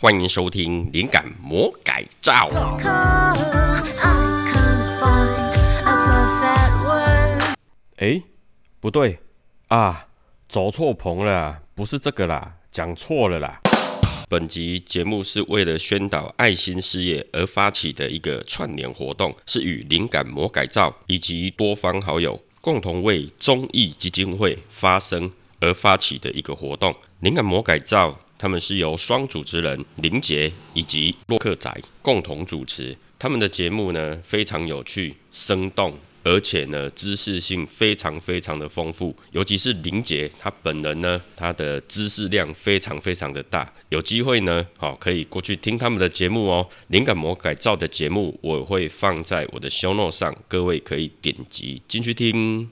欢迎收听《灵感魔改造》。哎，不对啊，走错棚了，不是这个啦，讲错了啦。本集节目是为了宣导爱心事业而发起的一个串联活动，是与灵感魔改造以及多方好友共同为中义基金会发声而发起的一个活动。灵感魔改造。他们是由双主持人林杰以及洛克仔共同主持，他们的节目呢非常有趣、生动，而且呢知识性非常非常的丰富。尤其是林杰他本人呢，他的知识量非常非常的大。有机会呢，好可以过去听他们的节目哦。灵感魔改造的节目我会放在我的 show note 上，各位可以点击进去听。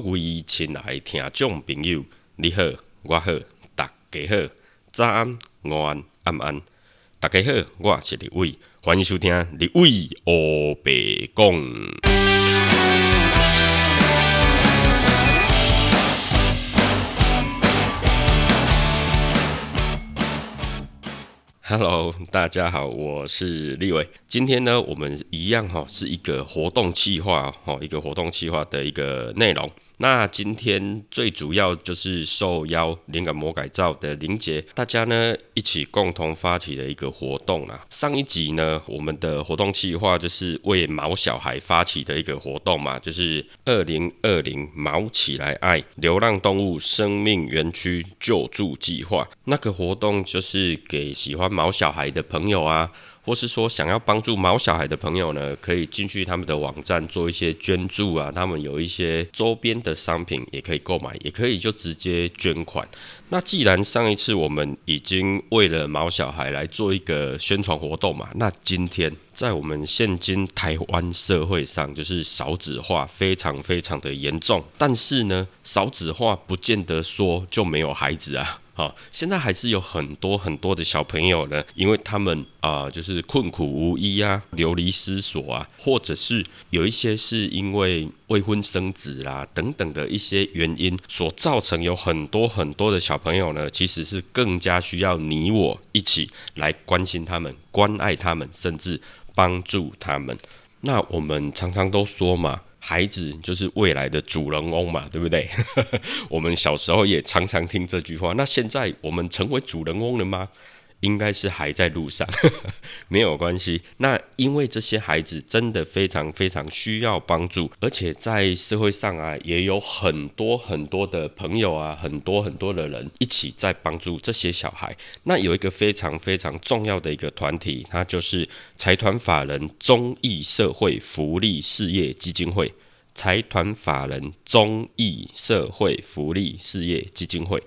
各位亲爱的听众朋友，你好，我好，大家好，早安、午安、晚安，大家好，我是李伟，欢迎收听李伟黑白讲。Hello，大家好，我是立伟。今天呢，我们一样哈，是一个活动计划哈，一个活动计划的一个内容。那今天最主要就是受邀灵感魔改造的林杰，大家呢一起共同发起的一个活动啊。上一集呢，我们的活动计划就是为毛小孩发起的一个活动嘛，就是二零二零毛起来爱流浪动物生命园区救助计划。那个活动就是给喜欢毛小孩的朋友啊。或是说想要帮助毛小孩的朋友呢，可以进去他们的网站做一些捐助啊，他们有一些周边的商品也可以购买，也可以就直接捐款。那既然上一次我们已经为了毛小孩来做一个宣传活动嘛，那今天在我们现今台湾社会上，就是少子化非常非常的严重，但是呢，少子化不见得说就没有孩子啊。好，现在还是有很多很多的小朋友呢，因为他们啊，就是困苦无依啊，流离失所啊，或者是有一些是因为未婚生子啦等等的一些原因所造成，有很多很多的小朋友呢，其实是更加需要你我一起来关心他们、关爱他们，甚至帮助他们。那我们常常都说嘛。孩子就是未来的主人翁嘛，对不对？我们小时候也常常听这句话。那现在我们成为主人翁了吗？应该是还在路上，没有关系。那因为这些孩子真的非常非常需要帮助，而且在社会上啊，也有很多很多的朋友啊，很多很多的人一起在帮助这些小孩。那有一个非常非常重要的一个团体，它就是财团法人中义社会福利事业基金会。财团法人中义社会福利事业基金会。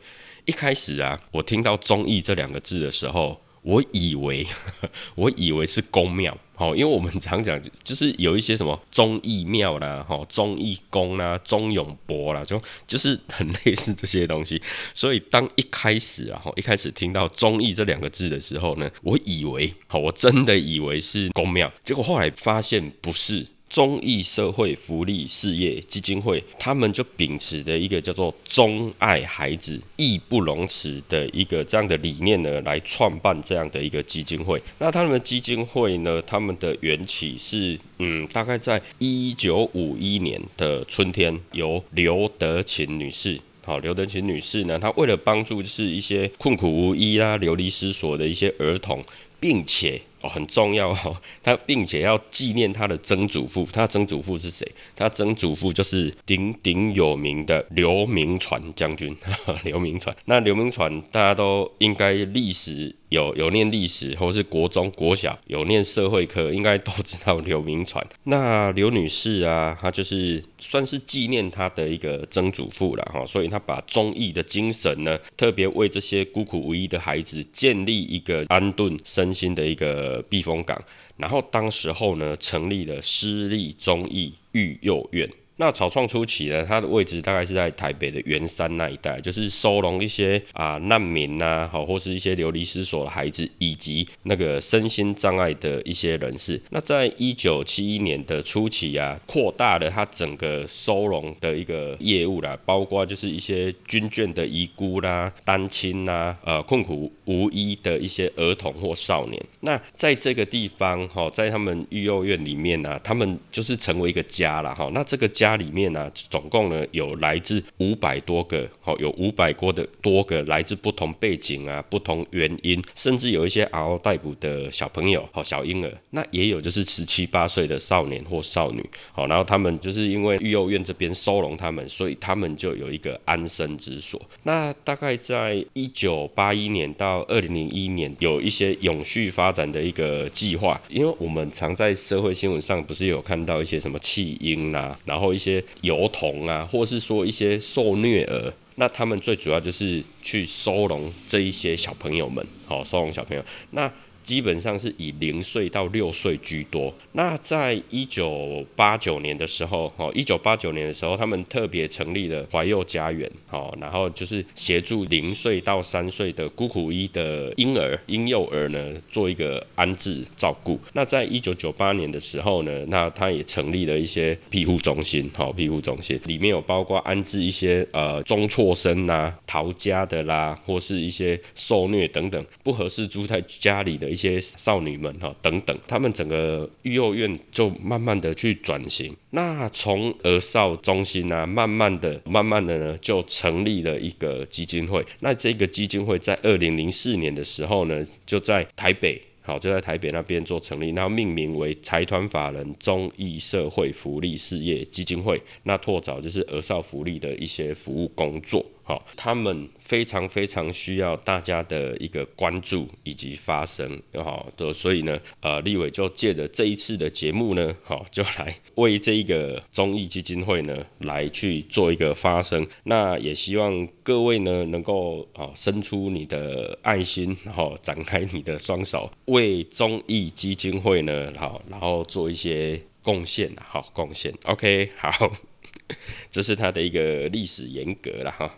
一开始啊，我听到“忠义”这两个字的时候，我以为 我以为是公庙，好，因为我们常讲就是有一些什么忠义庙啦，哈，忠义宫啦，忠永博啦，就就是很类似这些东西。所以当一开始啊，一开始听到“忠义”这两个字的时候呢，我以为，好，我真的以为是公庙，结果后来发现不是。中义社会福利事业基金会，他们就秉持的一个叫做“钟爱孩子，义不容辞”的一个这样的理念呢，来创办这样的一个基金会。那他们的基金会呢，他们的缘起是，嗯，大概在一九五一年的春天，由刘德琴女士，好，刘德琴女士呢，她为了帮助是一些困苦无依啦、流离失所的一些儿童，并且。哦，很重要哦，他并且要纪念他的曾祖父，他曾祖父是谁？他曾祖父就是鼎鼎有名的刘铭传将军，刘铭传。那刘铭传大家都应该历史。有有念历史，或是国中、国小有念社会课，应该都知道刘铭传。那刘女士啊，她就是算是纪念她的一个曾祖父了哈，所以她把忠义的精神呢，特别为这些孤苦无依的孩子建立一个安顿身心的一个呃避风港。然后当时候呢，成立了私立中医育幼院。那草创初期呢，它的位置大概是在台北的圆山那一带，就是收容一些啊难民呐，好或是一些流离失所的孩子，以及那个身心障碍的一些人士。那在一九七一年的初期啊，扩大了它整个收容的一个业务啦，包括就是一些军眷的遗孤啦、单亲呐、呃困苦无依的一些儿童或少年。那在这个地方哈，在他们育幼院里面呢，他们就是成为一个家了哈。那这个家。里面呢，总共呢有来自五百多个，好有五百多的多个来自不同背景啊、不同原因，甚至有一些嗷嗷待哺的小朋友，好小婴儿，那也有就是十七八岁的少年或少女，好，然后他们就是因为育幼院这边收容他们，所以他们就有一个安身之所。那大概在一九八一年到二零零一年，有一些永续发展的一个计划，因为我们常在社会新闻上不是有看到一些什么弃婴啊，然后一些油童啊，或是说一些受虐儿，那他们最主要就是去收容这一些小朋友们，好收容小朋友。那基本上是以零岁到六岁居多。那在一九八九年的时候，哦，一九八九年的时候，他们特别成立了怀幼家园，哦，然后就是协助零岁到三岁的孤苦一的婴儿、婴幼儿呢，做一个安置照顾。那在一九九八年的时候呢，那他也成立了一些庇护中心，好，庇护中心里面有包括安置一些呃中辍生呐、逃家的啦，或是一些受虐等等不合适住在家里的。一些少女们哈等等，他们整个育幼院就慢慢的去转型。那从儿少中心啊，慢慢的、慢慢的呢，就成立了一个基金会。那这个基金会在二零零四年的时候呢，就在台北。好，就在台北那边做成立，然后命名为财团法人中义社会福利事业基金会。那拓展就是儿少福利的一些服务工作。好，他们非常非常需要大家的一个关注以及发声。好，的，所以呢，呃，立伟就借着这一次的节目呢，好，就来为这一个综艺基金会呢，来去做一个发声。那也希望各位呢，能够啊，伸出你的爱心，然后展开你的双手。为综艺基金会呢，好，然后做一些贡献好，贡献，OK，好，这是他的一个历史严格了哈。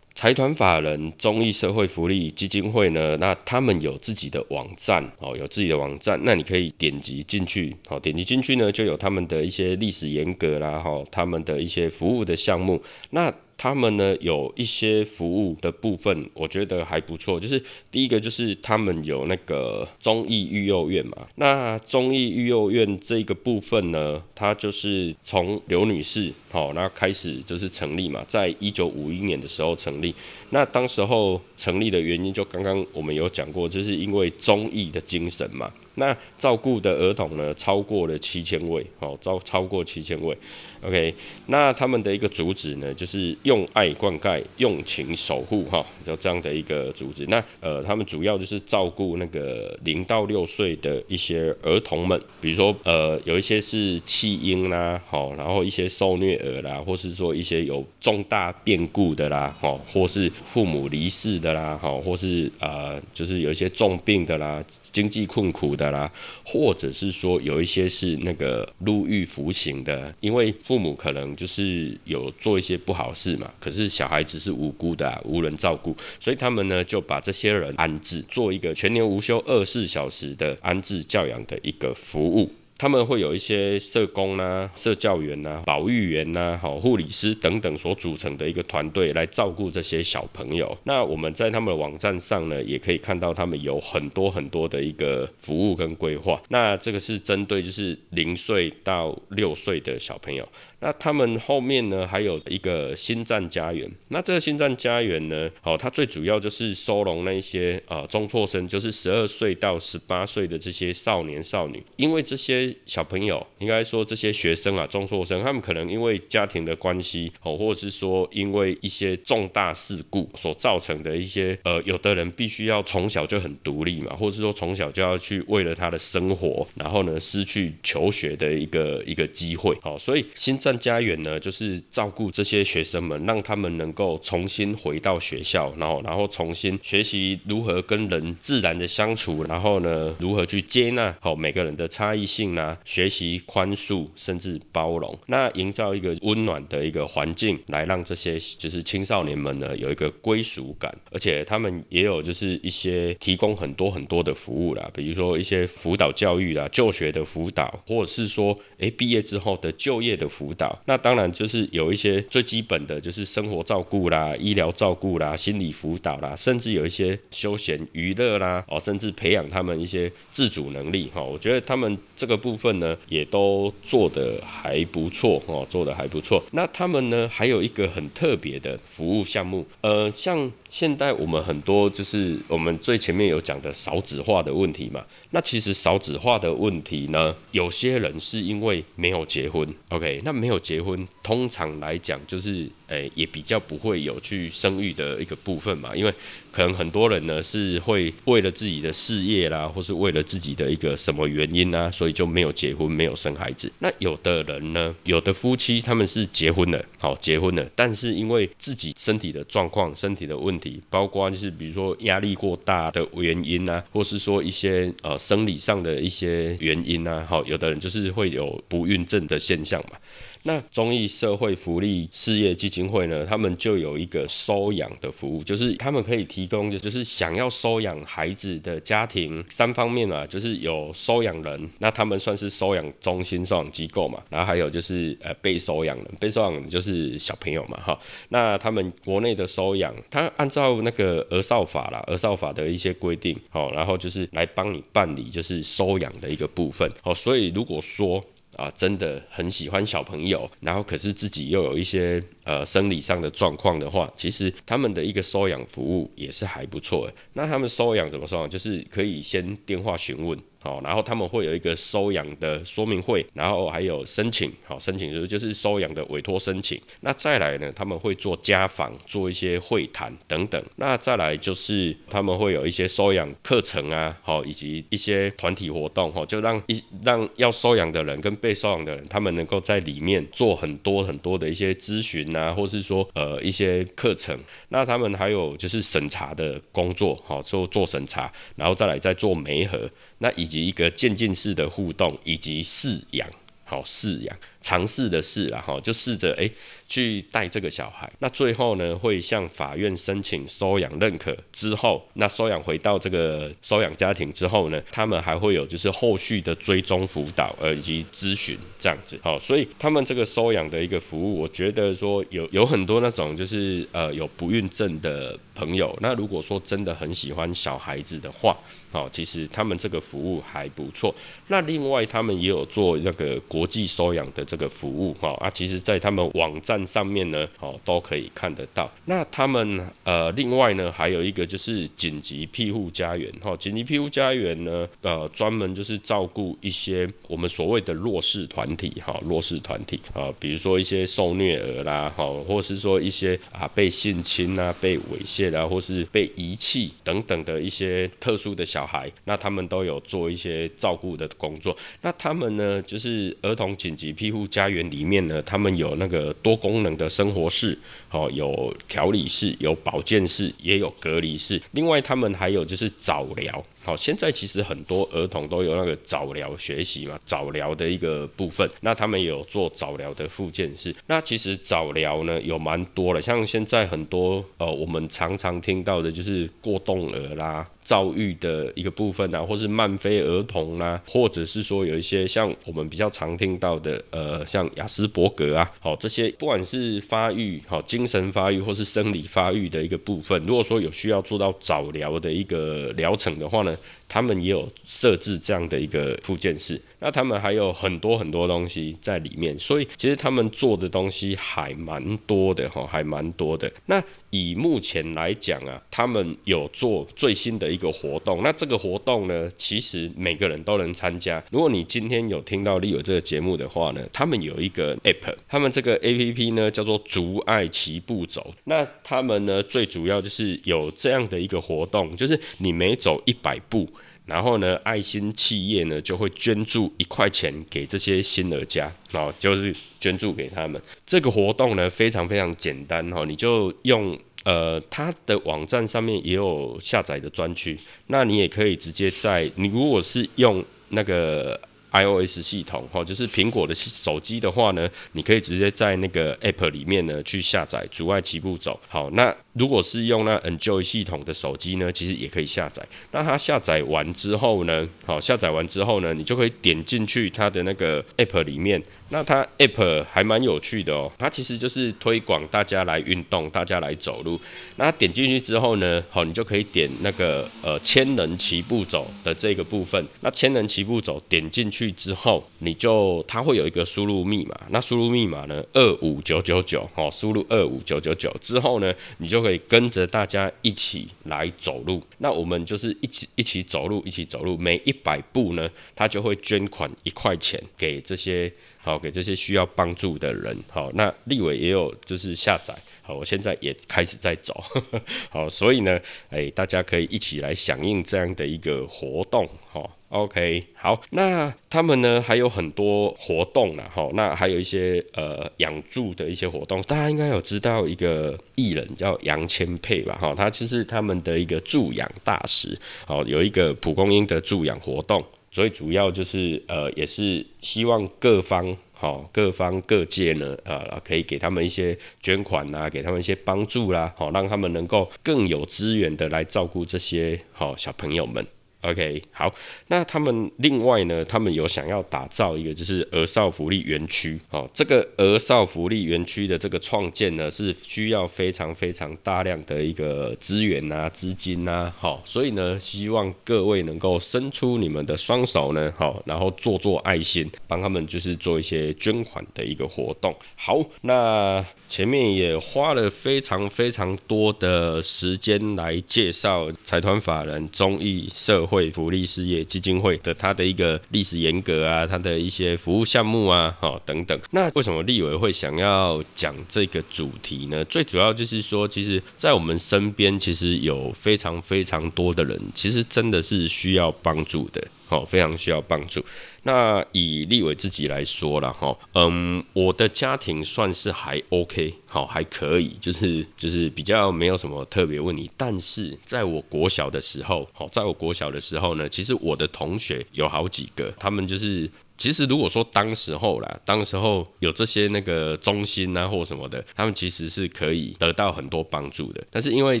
财团法人中义社会福利基金会呢，那他们有自己的网站哦，有自己的网站，那你可以点击进去，好，点击进去呢，就有他们的一些历史严格啦，哈，他们的一些服务的项目，那。他们呢有一些服务的部分，我觉得还不错。就是第一个就是他们有那个中义育幼院嘛。那中义育幼院这个部分呢，它就是从刘女士好，那开始就是成立嘛，在一九五一年的时候成立。那当时候成立的原因，就刚刚我们有讲过，就是因为中义的精神嘛。那照顾的儿童呢，超过了七千位，哦，超超过七千位。OK，那他们的一个主旨呢，就是用爱灌溉，用情守护，哈，就这样的一个组织。那呃，他们主要就是照顾那个零到六岁的一些儿童们，比如说呃，有一些是弃婴啦，好，然后一些受虐儿啦，或是说一些有重大变故的啦，好，或是父母离世的啦，好，或是呃，就是有一些重病的啦，经济困苦的啦，或者是说有一些是那个入狱服刑的，因为父母可能就是有做一些不好事可是小孩子是无辜的，无人照顾，所以他们呢就把这些人安置，做一个全年无休二十四小时的安置教养的一个服务。他们会有一些社工呐、社教员呐、保育员呐、好护理师等等所组成的一个团队来照顾这些小朋友。那我们在他们的网站上呢，也可以看到他们有很多很多的一个服务跟规划。那这个是针对就是零岁到六岁的小朋友。那他们后面呢还有一个新战家园。那这个新战家园呢，哦，它最主要就是收容那些呃中辍生，就是十二岁到十八岁的这些少年少女，因为这些。小朋友应该说这些学生啊，中辍生，他们可能因为家庭的关系哦，或者是说因为一些重大事故所造成的一些呃，有的人必须要从小就很独立嘛，或者是说从小就要去为了他的生活，然后呢失去求学的一个一个机会。好，所以新站家园呢，就是照顾这些学生们，让他们能够重新回到学校，然后然后重新学习如何跟人自然的相处，然后呢如何去接纳好每个人的差异性。啊，学习宽恕，甚至包容，那营造一个温暖的一个环境，来让这些就是青少年们呢有一个归属感，而且他们也有就是一些提供很多很多的服务啦，比如说一些辅导教育啦、就学的辅导，或者是说诶毕业之后的就业的辅导，那当然就是有一些最基本的就是生活照顾啦、医疗照顾啦、心理辅导啦，甚至有一些休闲娱乐啦，哦，甚至培养他们一些自主能力哈。我觉得他们这个部部分呢，也都做得还不错哦，做得还不错。那他们呢，还有一个很特别的服务项目，呃，像。现在我们很多就是我们最前面有讲的少子化的问题嘛，那其实少子化的问题呢，有些人是因为没有结婚，OK，那没有结婚，通常来讲就是。诶，也比较不会有去生育的一个部分嘛，因为可能很多人呢是会为了自己的事业啦，或是为了自己的一个什么原因啊，所以就没有结婚，没有生孩子。那有的人呢，有的夫妻他们是结婚了，好结婚了，但是因为自己身体的状况、身体的问包括就是比如说压力过大的原因啊，或是说一些呃生理上的一些原因啊，好，有的人就是会有不孕症的现象嘛。那中义社会福利事业基金会呢，他们就有一个收养的服务，就是他们可以提供，就就是想要收养孩子的家庭三方面嘛，就是有收养人，那他们算是收养中心、收养机构嘛，然后还有就是呃被收养人，被收养人就是小朋友嘛，哈，那他们国内的收养，他按照那个儿少法啦，儿少法的一些规定，好，然后就是来帮你办理就是收养的一个部分，好，所以如果说。啊，真的很喜欢小朋友，然后可是自己又有一些呃生理上的状况的话，其实他们的一个收养服务也是还不错的。那他们收养怎么收养？就是可以先电话询问。好，然后他们会有一个收养的说明会，然后还有申请，好，申请就是就是收养的委托申请。那再来呢，他们会做家访，做一些会谈等等。那再来就是他们会有一些收养课程啊，好，以及一些团体活动，哈，就让一让要收养的人跟被收养的人，他们能够在里面做很多很多的一些咨询，啊或是说呃一些课程。那他们还有就是审查的工作，好，做做审查，然后再来再做媒合。那以及一个渐进式的互动，以及饲养，好饲养。尝试的试啦，哈，就试着诶去带这个小孩。那最后呢，会向法院申请收养认可之后，那收养回到这个收养家庭之后呢，他们还会有就是后续的追踪辅导呃以及咨询这样子。好，所以他们这个收养的一个服务，我觉得说有有很多那种就是呃有不孕症的朋友，那如果说真的很喜欢小孩子的话，哦，其实他们这个服务还不错。那另外他们也有做那个国际收养的这个服务哈啊，其实，在他们网站上面呢，哦，都可以看得到。那他们呃，另外呢，还有一个就是紧急庇护家园哈，紧急庇护家园呢，呃，专门就是照顾一些我们所谓的弱势团体哈，弱势团体啊，比如说一些受虐儿啦，哈，或是说一些啊被性侵啊、被猥亵啊，或是被遗弃等等的一些特殊的小孩，那他们都有做一些照顾的工作。那他们呢，就是儿童紧急庇护。家园里面呢，他们有那个多功能的生活室，哦，有调理室，有保健室，也有隔离室。另外，他们还有就是早疗。好，现在其实很多儿童都有那个早疗学习嘛，早疗的一个部分。那他们有做早疗的附件室。那其实早疗呢有蛮多的，像现在很多呃，我们常常听到的就是过动儿啦。躁郁的一个部分啊，或是慢飞儿童啦，或者是说有一些像我们比较常听到的，呃，像雅斯伯格啊，好这些不管是发育好精神发育或是生理发育的一个部分，如果说有需要做到早疗的一个疗程的话呢，他们也有设置这样的一个附件室。那他们还有很多很多东西在里面，所以其实他们做的东西还蛮多的哈，还蛮多的。那以目前来讲啊，他们有做最新的一个活动。那这个活动呢，其实每个人都能参加。如果你今天有听到利友这个节目的话呢，他们有一个 app，他们这个 app 呢叫做“足爱齐步走”。那他们呢最主要就是有这样的一个活动，就是你每走一百步。然后呢，爱心企业呢就会捐助一块钱给这些新儿家，哦，就是捐助给他们。这个活动呢非常非常简单哈，你就用呃他的网站上面也有下载的专区，那你也可以直接在你如果是用那个 iOS 系统，哈，就是苹果的手机的话呢，你可以直接在那个 App 里面呢去下载阻碍起步走。好，那如果是用那 Enjoy 系统的手机呢，其实也可以下载。那它下载完之后呢，好，下载完之后呢，你就可以点进去它的那个 App 里面。那它 App 还蛮有趣的哦，它其实就是推广大家来运动，大家来走路。那点进去之后呢，好，你就可以点那个呃千人齐步走的这个部分。那千人齐步走点进去之后，你就它会有一个输入密码。那输入密码呢，二五九九九，好，输入二五九九九之后呢，你就会跟着大家一起来走路。那我们就是一起一起走路，一起走路，每一百步呢，他就会捐款一块钱给这些。好，给这些需要帮助的人。好，那立伟也有就是下载。好，我现在也开始在走。好，所以呢，哎，大家可以一起来响应这样的一个活动。好，OK，好，那他们呢还有很多活动呢。哈，那还有一些呃养猪的一些活动。大家应该有知道一个艺人叫杨千佩吧？哈，他其实他们的一个助养大使。好，有一个蒲公英的助养活动。所以主要就是呃，也是希望各方好，各方各界呢，呃，可以给他们一些捐款呐，给他们一些帮助啦，好，让他们能够更有资源的来照顾这些好小朋友们。OK，好，那他们另外呢，他们有想要打造一个就是儿少福利园区，哦，这个儿少福利园区的这个创建呢，是需要非常非常大量的一个资源啊、资金啊，好，所以呢，希望各位能够伸出你们的双手呢，好，然后做做爱心，帮他们就是做一些捐款的一个活动。好，那前面也花了非常非常多的时间来介绍财团法人中义社。会会福利事业基金会的它的一个历史严格啊，它的一些服务项目啊，好等等。那为什么立委会想要讲这个主题呢？最主要就是说，其实，在我们身边，其实有非常非常多的人，其实真的是需要帮助的。好，非常需要帮助。那以立伟自己来说了哈，嗯，我的家庭算是还 OK，好，还可以，就是就是比较没有什么特别问题。但是在我国小的时候，好，在我国小的时候呢，其实我的同学有好几个，他们就是。其实如果说当时候啦，当时候有这些那个中心啊或什么的，他们其实是可以得到很多帮助的。但是因为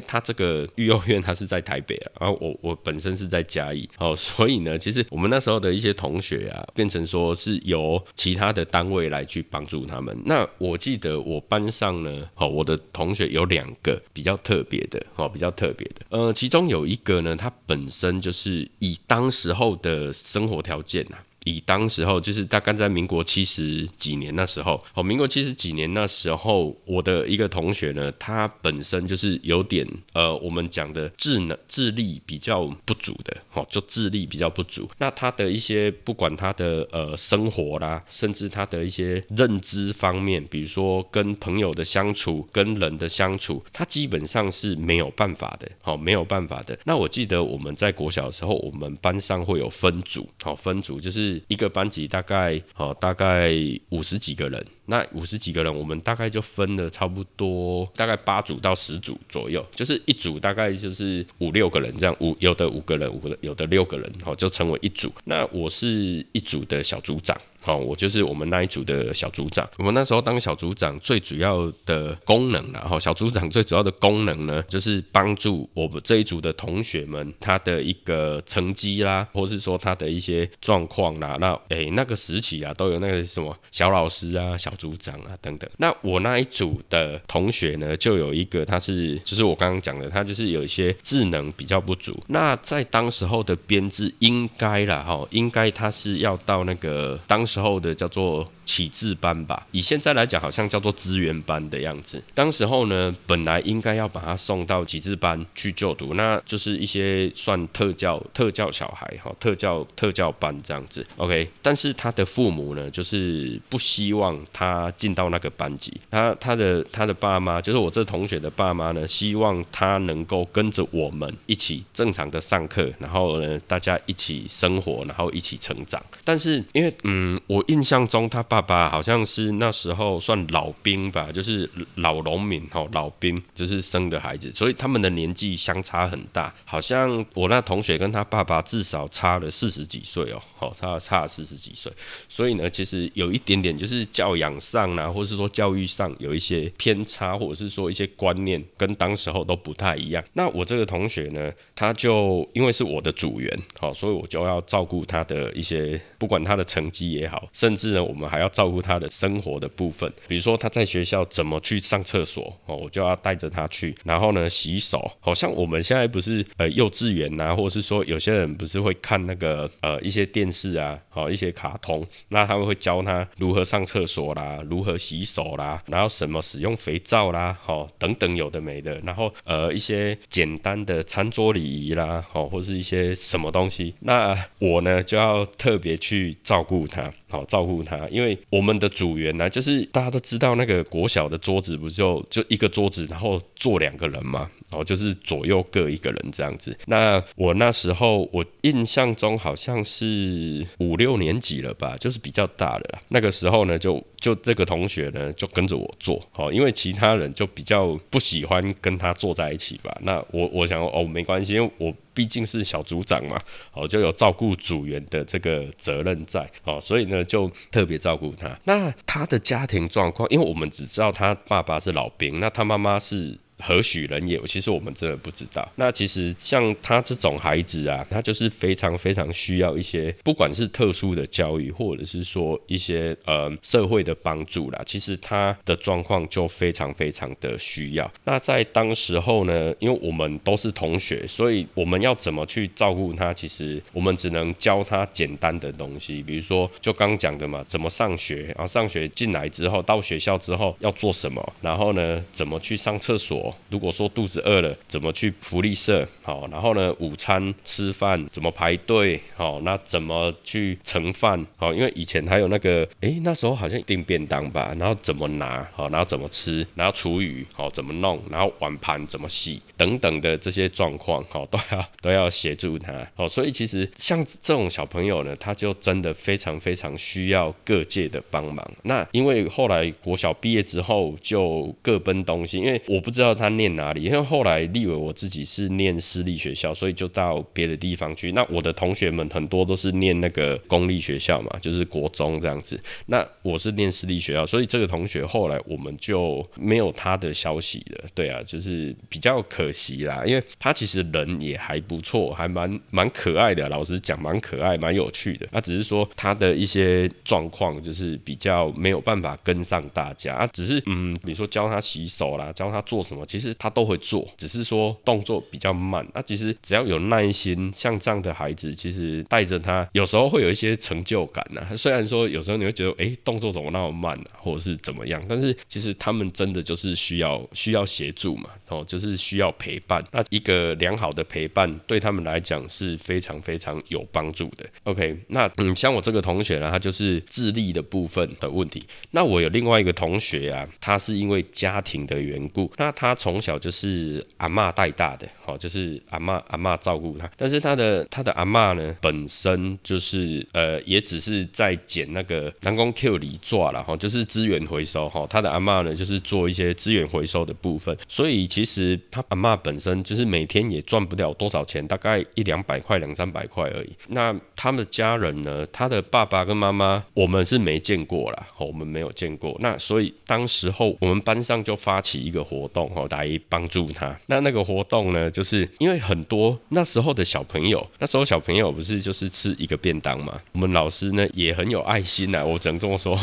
他这个育幼院他是在台北啊，然后我我本身是在嘉义哦，所以呢，其实我们那时候的一些同学啊，变成说是由其他的单位来去帮助他们。那我记得我班上呢，哦，我的同学有两个比较特别的，哦，比较特别的，呃，其中有一个呢，他本身就是以当时候的生活条件啊。以当时候就是大概在民国七十几年那时候，哦，民国七十几年那时候，我的一个同学呢，他本身就是有点呃，我们讲的智能智力比较不足的，哦，就智力比较不足。那他的一些不管他的呃生活啦，甚至他的一些认知方面，比如说跟朋友的相处、跟人的相处，他基本上是没有办法的，好，没有办法的。那我记得我们在国小的时候，我们班上会有分组，好，分组就是。一个班级大概哦，大概五十几个人。那五十几个人，我们大概就分了差不多大概八组到十组左右，就是一组大概就是五六个人这样，五有的五个人，五有的六个人，哦，就成为一组。那我是一组的小组长。好，我就是我们那一组的小组长。我们那时候当小组长，最主要的功能然后小组长最主要的功能呢，就是帮助我们这一组的同学们他的一个成绩啦，或是说他的一些状况啦。那诶，那个时期啊，都有那个什么小老师啊、小组长啊等等。那我那一组的同学呢，就有一个他是，就是我刚刚讲的，他就是有一些智能比较不足。那在当时候的编制，应该啦，哈，应该他是要到那个当。时候的叫做。启智班吧，以现在来讲，好像叫做资源班的样子。当时候呢，本来应该要把他送到启智班去就读，那就是一些算特教特教小孩哈，特教特教班这样子。OK，但是他的父母呢，就是不希望他进到那个班级。他他的他的爸妈，就是我这同学的爸妈呢，希望他能够跟着我们一起正常的上课，然后呢，大家一起生活，然后一起成长。但是因为嗯，我印象中他爸。爸爸好像是那时候算老兵吧，就是老农民哦，老兵就是生的孩子，所以他们的年纪相差很大。好像我那同学跟他爸爸至少差了四十几岁哦，好差差四十几岁。所以呢，其实有一点点就是教养上啊，或是说教育上有一些偏差，或者是说一些观念跟当时候都不太一样。那我这个同学呢，他就因为是我的组员，好，所以我就要照顾他的一些，不管他的成绩也好，甚至呢，我们还要照顾他的生活的部分，比如说他在学校怎么去上厕所，哦，我就要带着他去，然后呢，洗手。好像我们现在不是呃幼稚园呐，或者是说有些人不是会看那个呃一些电视啊，好一些卡通，那他们会教他如何上厕所啦，如何洗手啦，然后什么使用肥皂啦，好等等有的没的，然后呃一些简单的餐桌礼仪啦，好或是一些什么东西，那我呢就要特别去照顾他。好照顾他，因为我们的组员呢，就是大家都知道那个国小的桌子不就就一个桌子，然后坐两个人嘛，然后就是左右各一个人这样子。那我那时候我印象中好像是五六年级了吧，就是比较大的那个时候呢，就就这个同学呢就跟着我坐，好，因为其他人就比较不喜欢跟他坐在一起吧。那我我想哦没关系，因为我。毕竟是小组长嘛，哦，就有照顾组员的这个责任在，哦，所以呢就特别照顾他。那他的家庭状况，因为我们只知道他爸爸是老兵，那他妈妈是。何许人也？其实我们真的不知道。那其实像他这种孩子啊，他就是非常非常需要一些，不管是特殊的教育，或者是说一些呃社会的帮助啦。其实他的状况就非常非常的需要。那在当时候呢，因为我们都是同学，所以我们要怎么去照顾他？其实我们只能教他简单的东西，比如说就刚讲的嘛，怎么上学，然后上学进来之后，到学校之后要做什么，然后呢，怎么去上厕所。如果说肚子饿了，怎么去福利社？好，然后呢，午餐吃饭怎么排队？好，那怎么去盛饭？好，因为以前还有那个，诶，那时候好像订便当吧，然后怎么拿？好，然后怎么吃？然后厨余好怎么弄？然后碗盘怎么洗？等等的这些状况，好，都要都要协助他。好，所以其实像这种小朋友呢，他就真的非常非常需要各界的帮忙。那因为后来国小毕业之后就各奔东西，因为我不知道。他念哪里？因为后来立伟我自己是念私立学校，所以就到别的地方去。那我的同学们很多都是念那个公立学校嘛，就是国中这样子。那我是念私立学校，所以这个同学后来我们就没有他的消息了。对啊，就是比较可惜啦，因为他其实人也还不错，还蛮蛮可爱的。老实讲，蛮可爱，蛮有趣的。那只是说他的一些状况就是比较没有办法跟上大家啊。只是嗯，比如说教他洗手啦，教他做什么。其实他都会做，只是说动作比较慢。那其实只要有耐心，像这样的孩子，其实带着他，有时候会有一些成就感呢。虽然说有时候你会觉得，哎，动作怎么那么慢啊，或者是怎么样，但是其实他们真的就是需要需要协助嘛，哦，就是需要陪伴。那一个良好的陪伴对他们来讲是非常非常有帮助的。OK，那嗯，像我这个同学呢，他就是智力的部分的问题。那我有另外一个同学啊，他是因为家庭的缘故，那他。从小就是阿妈带大的，好，就是阿妈阿妈照顾他。但是他的他的阿妈呢，本身就是呃，也只是在捡那个人工 Q 里抓了哈，就是资源回收哈。他的阿妈呢，就是做一些资源回收的部分。所以其实他阿妈本身就是每天也赚不了多少钱，大概一两百块、两三百块而已。那他们的家人呢，他的爸爸跟妈妈，我们是没见过啦，我们没有见过。那所以当时候我们班上就发起一个活动哈。来帮助他。那那个活动呢，就是因为很多那时候的小朋友，那时候小朋友不是就是吃一个便当嘛。我们老师呢也很有爱心啊，我只能这么说。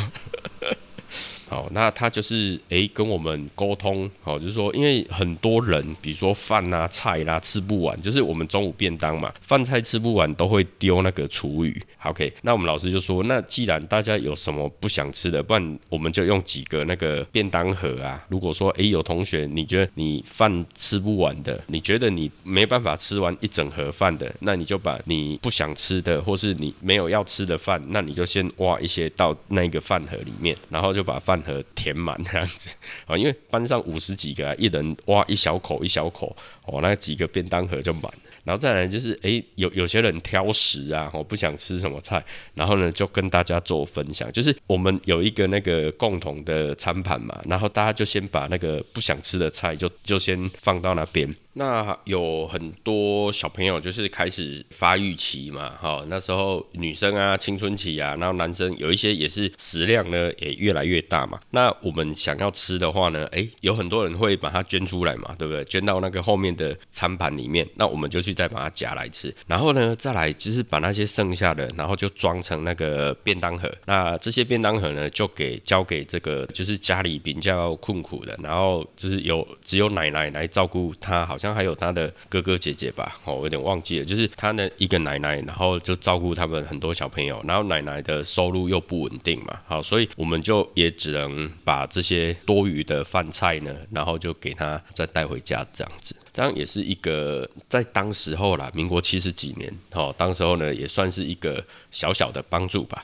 好，那他就是诶跟我们沟通，好，就是说，因为很多人，比如说饭啊、菜啦吃不完，就是我们中午便当嘛，饭菜吃不完都会丢那个厨余。OK，那我们老师就说，那既然大家有什么不想吃的，不然我们就用几个那个便当盒啊。如果说诶有同学你觉得你饭吃不完的，你觉得你没办法吃完一整盒饭的，那你就把你不想吃的，或是你没有要吃的饭，那你就先挖一些到那个饭盒里面，然后就把饭。饭盒填满这样子啊，因为班上五十几个，啊一人挖一小口一小口，哦，那几个便当盒就满了。然后再来就是，诶，有有些人挑食啊，我不想吃什么菜，然后呢就跟大家做分享，就是我们有一个那个共同的餐盘嘛，然后大家就先把那个不想吃的菜就就先放到那边。那有很多小朋友就是开始发育期嘛，哈，那时候女生啊青春期啊，然后男生有一些也是食量呢也越来越大嘛。那我们想要吃的话呢，诶，有很多人会把它捐出来嘛，对不对？捐到那个后面的餐盘里面，那我们就去再把它夹来吃。然后呢，再来就是把那些剩下的，然后就装成那个便当盒。那这些便当盒呢，就给交给这个就是家里比较困苦的，然后就是有只有奶奶来照顾他，好像。还有他的哥哥姐姐吧，哦，我有点忘记了，就是他的一个奶奶，然后就照顾他们很多小朋友，然后奶奶的收入又不稳定嘛，好，所以我们就也只能把这些多余的饭菜呢，然后就给他再带回家这样子，这样也是一个在当时候啦，民国七十几年，哦，当时候呢也算是一个小小的帮助吧。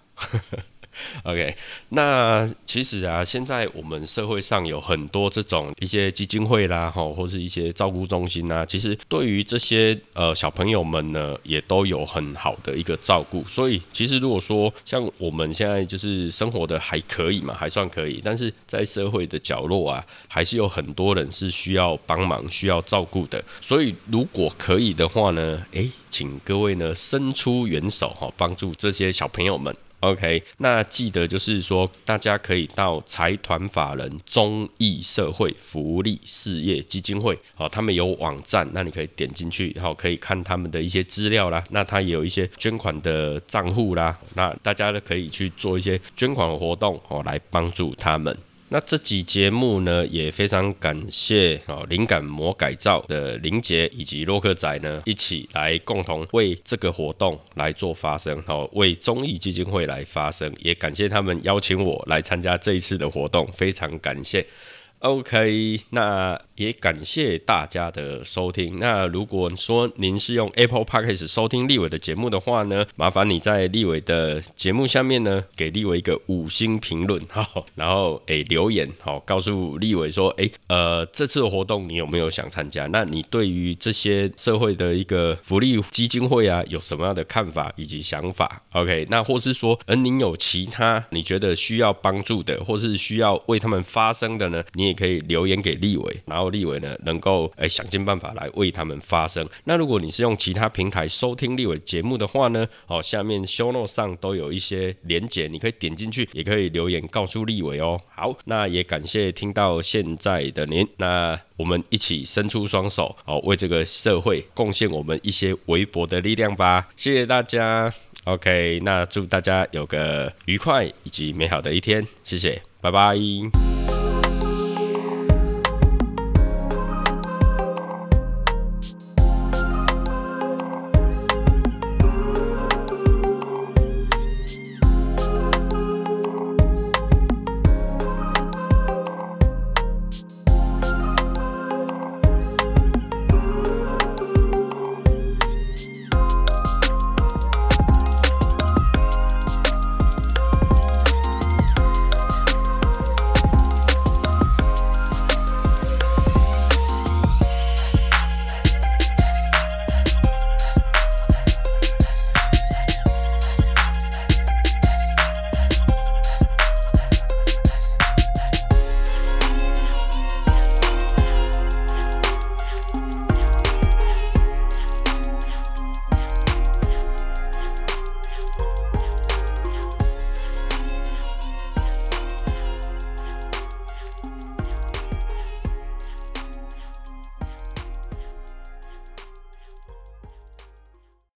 OK，那其实啊，现在我们社会上有很多这种一些基金会啦，哈，或是一些照顾中心呐，其实对于这些呃小朋友们呢，也都有很好的一个照顾。所以，其实如果说像我们现在就是生活的还可以嘛，还算可以，但是在社会的角落啊，还是有很多人是需要帮忙、需要照顾的。所以，如果可以的话呢，诶，请各位呢伸出援手哈，帮助这些小朋友们。OK，那记得就是说，大家可以到财团法人中义社会福利事业基金会，哦，他们有网站，那你可以点进去，然后可以看他们的一些资料啦。那他也有一些捐款的账户啦，那大家呢可以去做一些捐款活动，哦，来帮助他们。那这集节目呢，也非常感谢哦，灵感魔改造的林杰以及洛克仔呢，一起来共同为这个活动来做发声，哦，为中艺基金会来发声，也感谢他们邀请我来参加这一次的活动，非常感谢。OK，那也感谢大家的收听。那如果说您是用 Apple Podcast 收听立伟的节目的话呢，麻烦你在立伟的节目下面呢，给立伟一个五星评论，好，然后诶留言，好，告诉立伟说，诶，呃，这次的活动你有没有想参加？那你对于这些社会的一个福利基金会啊，有什么样的看法以及想法？OK，那或是说，而您有其他你觉得需要帮助的，或是需要为他们发声的呢？你。你可以留言给立伟，然后立伟呢能够诶想尽办法来为他们发声。那如果你是用其他平台收听立伟节目的话呢，哦，下面 show not 上都有一些连结，你可以点进去，也可以留言告诉立伟哦。好，那也感谢听到现在的您，那我们一起伸出双手，哦，为这个社会贡献我们一些微薄的力量吧。谢谢大家，OK，那祝大家有个愉快以及美好的一天，谢谢，拜拜。